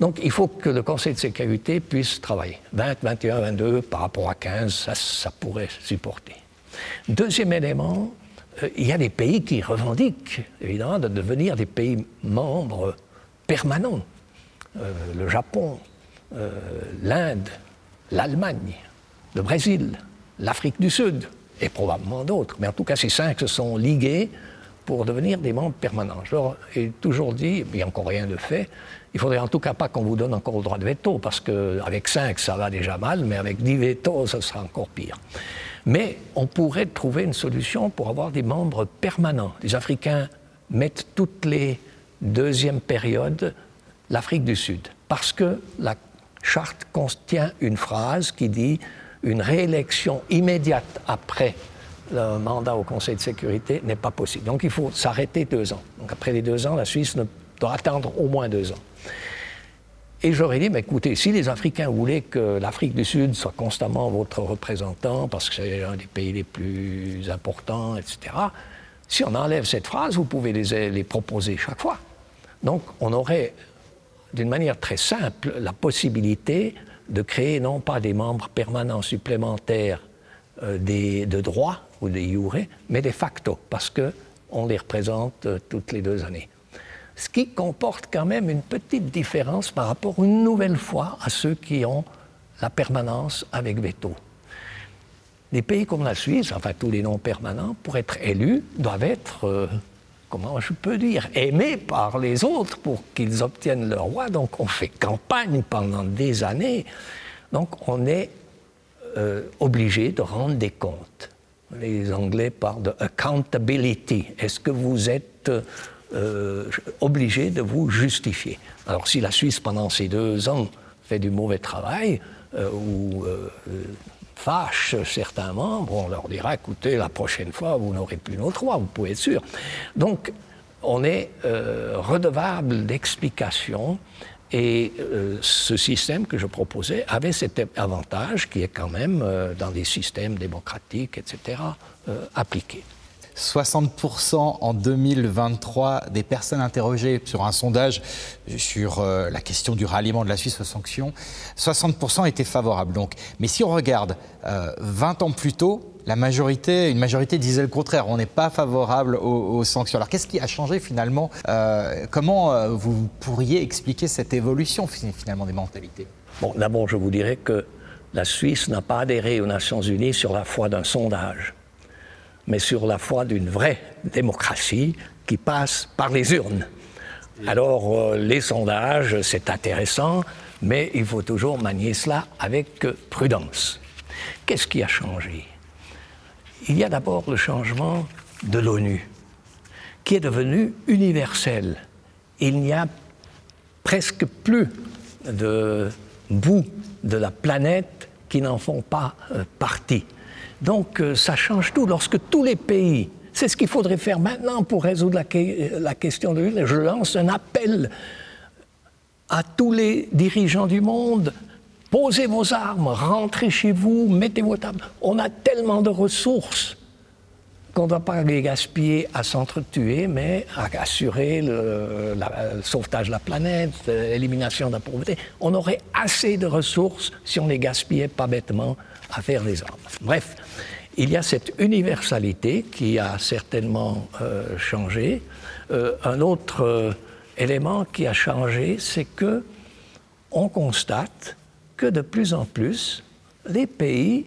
Donc il faut que le Conseil de sécurité puisse travailler. 20, 21, 22 par rapport à 15, ça, ça pourrait supporter. Deuxième élément, euh, il y a des pays qui revendiquent évidemment de devenir des pays membres permanents. Euh, le Japon, euh, l'Inde, l'Allemagne, le Brésil, l'Afrique du Sud et probablement d'autres. Mais en tout cas, ces cinq se sont ligués pour devenir des membres permanents. Je leur ai toujours dit, il n'y a encore rien de fait, il faudrait en tout cas pas qu'on vous donne encore le droit de veto, parce qu'avec 5, ça va déjà mal, mais avec 10 veto, ça sera encore pire. Mais on pourrait trouver une solution pour avoir des membres permanents. Les Africains mettent toutes les deuxièmes périodes l'Afrique du Sud, parce que la charte contient une phrase qui dit une réélection immédiate après le mandat au Conseil de sécurité n'est pas possible. Donc il faut s'arrêter deux ans. Donc après les deux ans, la Suisse doit attendre au moins deux ans. Et j'aurais dit, mais écoutez, si les Africains voulaient que l'Afrique du Sud soit constamment votre représentant, parce que c'est un des pays les plus importants, etc., si on enlève cette phrase, vous pouvez les, les proposer chaque fois. Donc on aurait, d'une manière très simple, la possibilité de créer non pas des membres permanents supplémentaires euh, de droit ou des jure, mais de facto, parce qu'on les représente euh, toutes les deux années ce qui comporte quand même une petite différence par rapport une nouvelle fois à ceux qui ont la permanence avec veto. Des pays comme la Suisse, enfin tous les non permanents, pour être élus, doivent être, euh, comment je peux dire, aimés par les autres pour qu'ils obtiennent leur roi. Donc on fait campagne pendant des années. Donc on est euh, obligé de rendre des comptes. Les Anglais parlent de accountability. Est-ce que vous êtes euh, obligé de vous justifier? Alors si la Suisse, pendant ces deux ans, fait du mauvais travail, euh, ou fâche certains membres, on leur dira, écoutez, la prochaine fois, vous n'aurez plus notre droit, vous pouvez être sûr. Donc, on est redevable d'explications et ce système que je proposais avait cet avantage qui est quand même, dans des systèmes démocratiques, etc., appliqué. 60% en 2023 des personnes interrogées sur un sondage sur euh, la question du ralliement de la Suisse aux sanctions, 60% étaient favorables. Donc. Mais si on regarde 20 euh, ans plus tôt, la majorité, une majorité disait le contraire. On n'est pas favorable aux, sanctions. Alors qu'est-ce qui a changé finalement? Euh, Comment vous pourriez expliquer cette évolution finalement des mentalités? Bon, d'abord, je vous dirais que la Suisse n'a pas adhéré aux Nations Unies sur la foi d'un sondage mais sur la foi d'une vraie démocratie qui passe par les urnes. Alors, euh, les sondages, c'est intéressant, mais il faut toujours manier cela avec prudence. Qu'est-ce qui a changé? Il y a d'abord le changement de l'ONU, qui est devenu universel. Il n'y a presque plus de bouts de la planète qui n'en font pas euh, partie. Donc euh, ça change tout. Lorsque tous les pays, c'est ce qu'il faudrait faire maintenant pour résoudre la, question de je lance un appel à tous les dirigeants du monde. Posez vos armes, rentrez chez vous, mettez vos tables. On a tellement de ressources qu'on ne doit pas les gaspiller à s'entretuer, mais à assurer le, sauvetage de la planète, l'élimination de la pauvreté. On aurait assez de ressources si on les gaspillait pas bêtement à faire armes. Bref, il y a cette universalité qui a certainement euh, changé. Euh, un autre euh, élément qui a changé, c'est que on constate que de plus en plus, les pays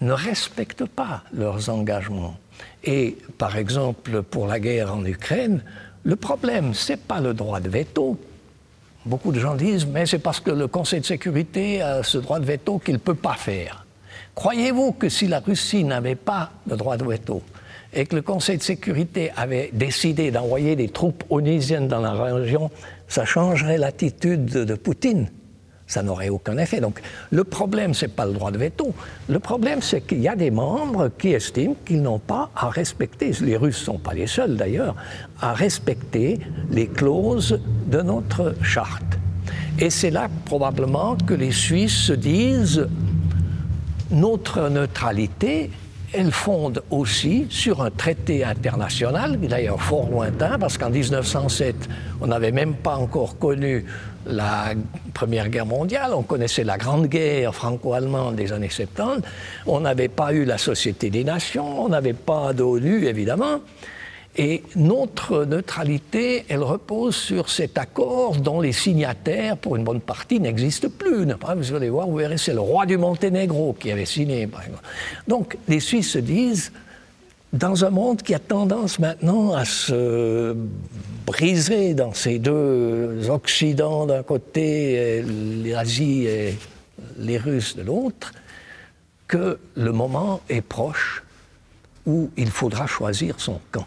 ne respectent pas leurs engagements. Et par exemple, pour la guerre en Ukraine, le problème, ce n'est pas le droit de veto. Beaucoup de gens disent, mais c'est parce que le Conseil de sécurité a ce droit de veto qu'il ne peut pas faire. Croyez-vous que si la Russie n'avait pas le droit de veto et que le Conseil de sécurité avait décidé d'envoyer des troupes onusiennes dans la région, ça changerait l'attitude de Poutine? Ça n'aurait aucun effet. Donc le problème, ce n'est pas le droit de veto. Le problème, c'est qu'il y a des membres qui estiment qu'ils n'ont pas à respecter, les Russes ne sont pas les seuls d'ailleurs, à respecter les clauses de notre charte. Et c'est là probablement que les Suisses se disent notre neutralité elle fonde aussi sur un traité international, d'ailleurs fort lointain, parce qu'en 1907, on n'avait même pas encore connu la Première Guerre mondiale, on connaissait la Grande Guerre franco-allemande des années 70, on n'avait pas eu la Société des Nations, on n'avait pas d'ONU, évidemment. Et notre neutralité, elle repose sur cet accord dont les signataires, pour une bonne partie, n'existent plus. Vous allez voir, vous verrez, c'est le roi du Monténégro qui avait signé. Donc, les Suisses se disent, dans un monde qui a tendance maintenant à se briser dans ces deux Occidents d'un côté, l'Asie et les Russes de l'autre, que le moment est proche où il faudra choisir son camp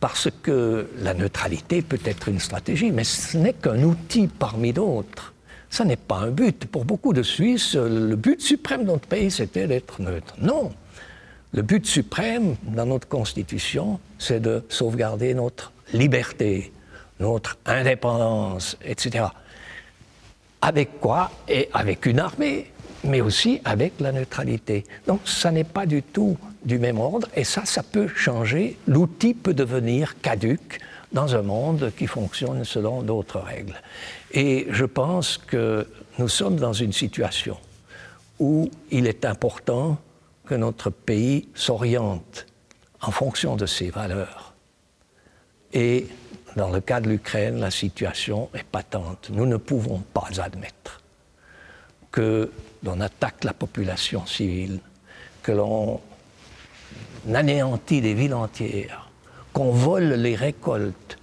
parce que la neutralité peut être une stratégie, mais ce n'est qu'un outil parmi d'autres. Ce n'est pas un but. Pour beaucoup de Suisses, le but suprême de notre pays, c'était d'être neutre. Non. Le but suprême dans notre Constitution, c'est de sauvegarder notre liberté, notre indépendance, etc. Avec quoi? Et avec une armée, mais aussi avec la neutralité. Donc ça n'est pas du tout du même ordre, et ça, ça peut changer. L'outil peut devenir caduque dans un monde qui fonctionne selon d'autres règles. Et je pense que nous sommes dans une situation où il est important que notre pays s'oriente en fonction de ses valeurs. Et dans le cas de l'Ukraine, la situation est patente. Nous ne pouvons pas admettre que l'on attaque la population civile, que l'on anéantit des villes entières, qu'on vole les récoltes,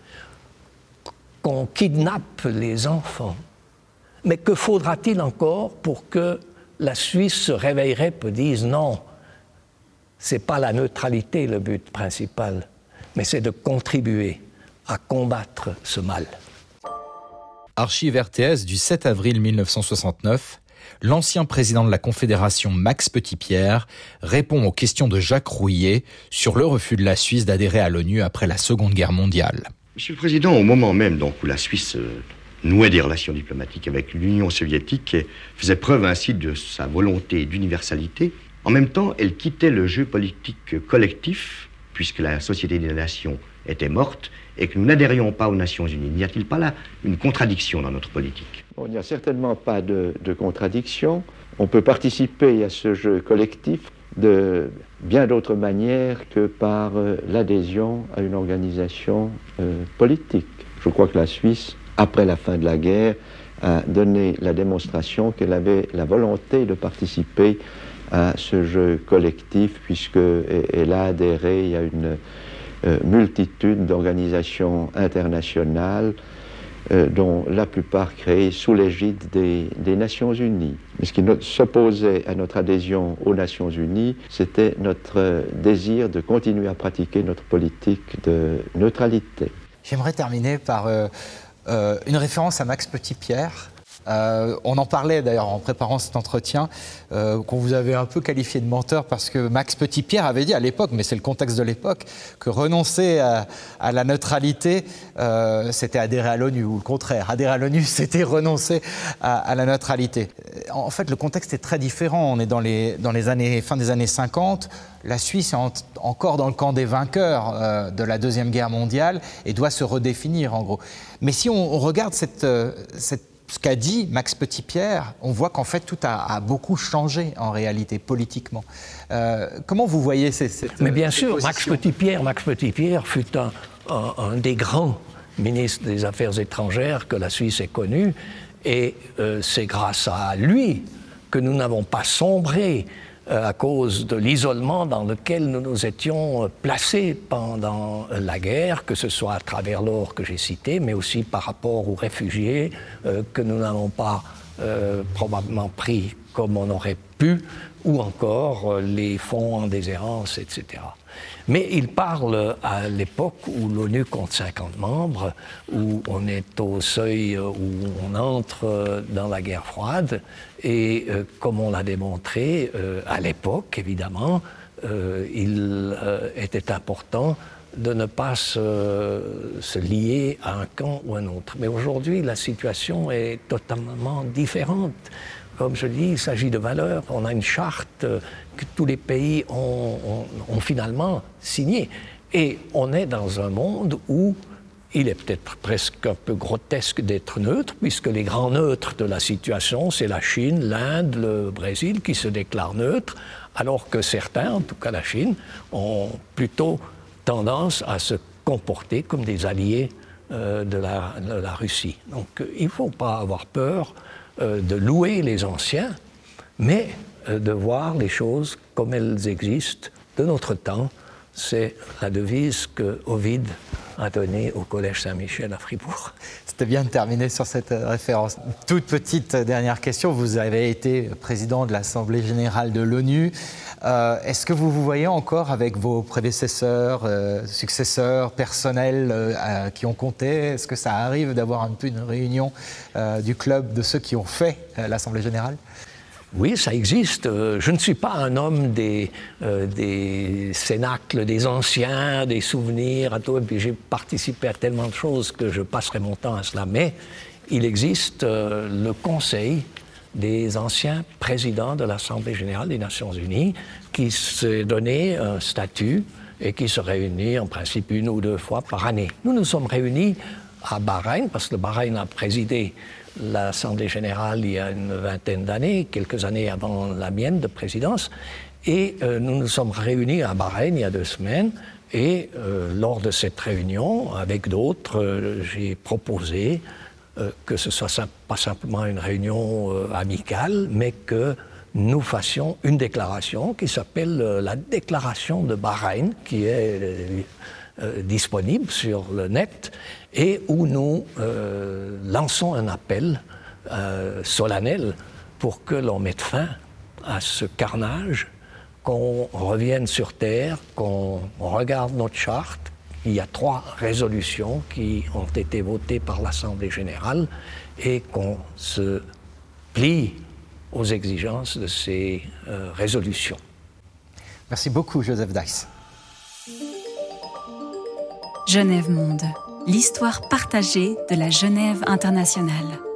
qu'on kidnappe les enfants. Mais que faudra-t-il encore pour que la Suisse se réveillerait et dise non, c'est pas la neutralité le but principal, mais c'est de contribuer à combattre ce mal. Archive RTS du 7 avril 1969 l'ancien président de la Confédération Max Petitpierre répond aux questions de Jacques Rouillet sur le refus de la Suisse d'adhérer à l'ONU après la Seconde Guerre mondiale. Monsieur le Président, au moment même où la Suisse euh, nouait des relations diplomatiques avec l'Union soviétique et faisait preuve ainsi de sa volonté d'universalité, en même temps, elle quittait le jeu politique collectif, puisque la Société des Nations était morte, et que nous n'adhérions pas aux Nations Unies. N'y a-t-il pas là une contradiction dans notre politique? Il n'y a certainement pas de, contradiction. On peut participer à ce jeu collectif de bien d'autres manières que par euh, l'adhésion à une organisation euh, politique. Je crois que la Suisse, après la fin de la guerre, a donné la démonstration qu'elle avait la volonté de participer à ce jeu collectif, puisqu'elle a adhéré à une euh, multitude d'organisations internationales euh, dont la plupart créées sous l'égide des, Nations Unies. Ce qui s'opposait à notre adhésion aux Nations Unies, c'était notre désir de continuer à pratiquer notre politique de neutralité. J'aimerais terminer par euh, une référence à Max Petitpierre, euh, on en parlait d'ailleurs en préparant cet entretien, euh, qu'on vous avait un peu qualifié de menteur parce que Max Petitpierre avait dit à l'époque, mais c'est le contexte de l'époque, que renoncer à, la neutralité, euh, c'était adhérer à l'ONU, ou le contraire. Adhérer à l'ONU, *laughs* c'était renoncer à, la neutralité. En fait, le contexte est très différent. On est dans les, dans les années, fin des années 50. La Suisse est encore dans le camp des vainqueurs de la Deuxième Guerre mondiale et doit se redéfinir, en gros. Mais si on, regarde cette ce qu'a dit Max Petitpierre, on voit qu'en fait tout a, beaucoup changé en réalité politiquement. Euh, comment vous voyez ces, cette Mais bien sûr, Max Petitpierre, Max Petitpierre fut un, un, des grands ministres des Affaires étrangères que la Suisse ait connu, et euh, c'est grâce à lui que nous n'avons pas sombré euh, à cause de l'isolement dans lequel nous nous étions euh, placés pendant euh, la guerre, que ce soit à travers l'or que j'ai cité, mais aussi par rapport aux réfugiés que nous n'avons pas probablement pris comme on aurait pu, ou encore les fonds en déshérence, etc. Mais il parle à l'époque où l'ONU compte 50 membres, où on est au seuil où on entre dans la guerre froide, et comme on l'a démontré à l'époque, évidemment, il était important de ne pas se, lier à un camp ou un autre. Mais aujourd'hui, la situation est totalement différente. Comme je dis, il s'agit de valeurs. On a une charte que tous les pays ont finalement signée. Et on est dans un monde où il est peut-être presque un peu grotesque d'être neutre, puisque les grands neutres de la situation, c'est la Chine, l'Inde, le Brésil qui se déclarent neutres, alors que certains, en tout cas la Chine, ont plutôt tendance à se comporter comme des alliés euh, de, la, Russie. Donc euh, il ne faut pas avoir peur euh, de louer les anciens, mais de voir les choses comme elles existent de notre temps. C'est la devise que Ovid a donnée au Collège Saint-Michel à Fribourg. C'était bien de terminer sur cette référence. Toute petite dernière question. Vous avez été président de l'Assemblée générale de l'ONU. Euh, est-ce que vous vous voyez encore avec vos prédécesseurs, euh, successeurs, personnels euh, qui ont compté? Est-ce que ça arrive d'avoir un peu une réunion du club de ceux qui ont fait l'Assemblée générale? Oui, ça existe. Je ne suis pas un homme des, des cénacles, des anciens, des souvenirs. Et puis j'ai participé à tellement de choses que je passerai mon temps à cela. Mais il existe le Conseil des anciens présidents de l'Assemblée générale des Nations unies qui s'est donné un statut et qui se réunit en principe une ou deux fois par année. Nous nous sommes réunis à Bahreïn, parce que le Bahreïn a présidé l'Assemblée générale il y a une vingtaine d'années, quelques années avant la mienne de présidence, et euh, nous nous sommes réunis à Bahreïn il y a deux semaines, et euh, lors de cette réunion, avec d'autres, euh, j'ai proposé que ce soit pas simplement une réunion amicale, mais que nous fassions une déclaration qui s'appelle la déclaration de Bahreïn, qui est disponible sur le net, et où nous lançons un appel solennel pour que l'on mette fin à ce carnage, qu'on revienne sur Terre, qu'on regarde notre charte, il y a trois résolutions qui ont été votées par l'Assemblée générale et qu'on se plie aux exigences de ces euh, résolutions. Merci beaucoup, Joseph Dice. Genève Monde, l'histoire partagée de la Genève internationale.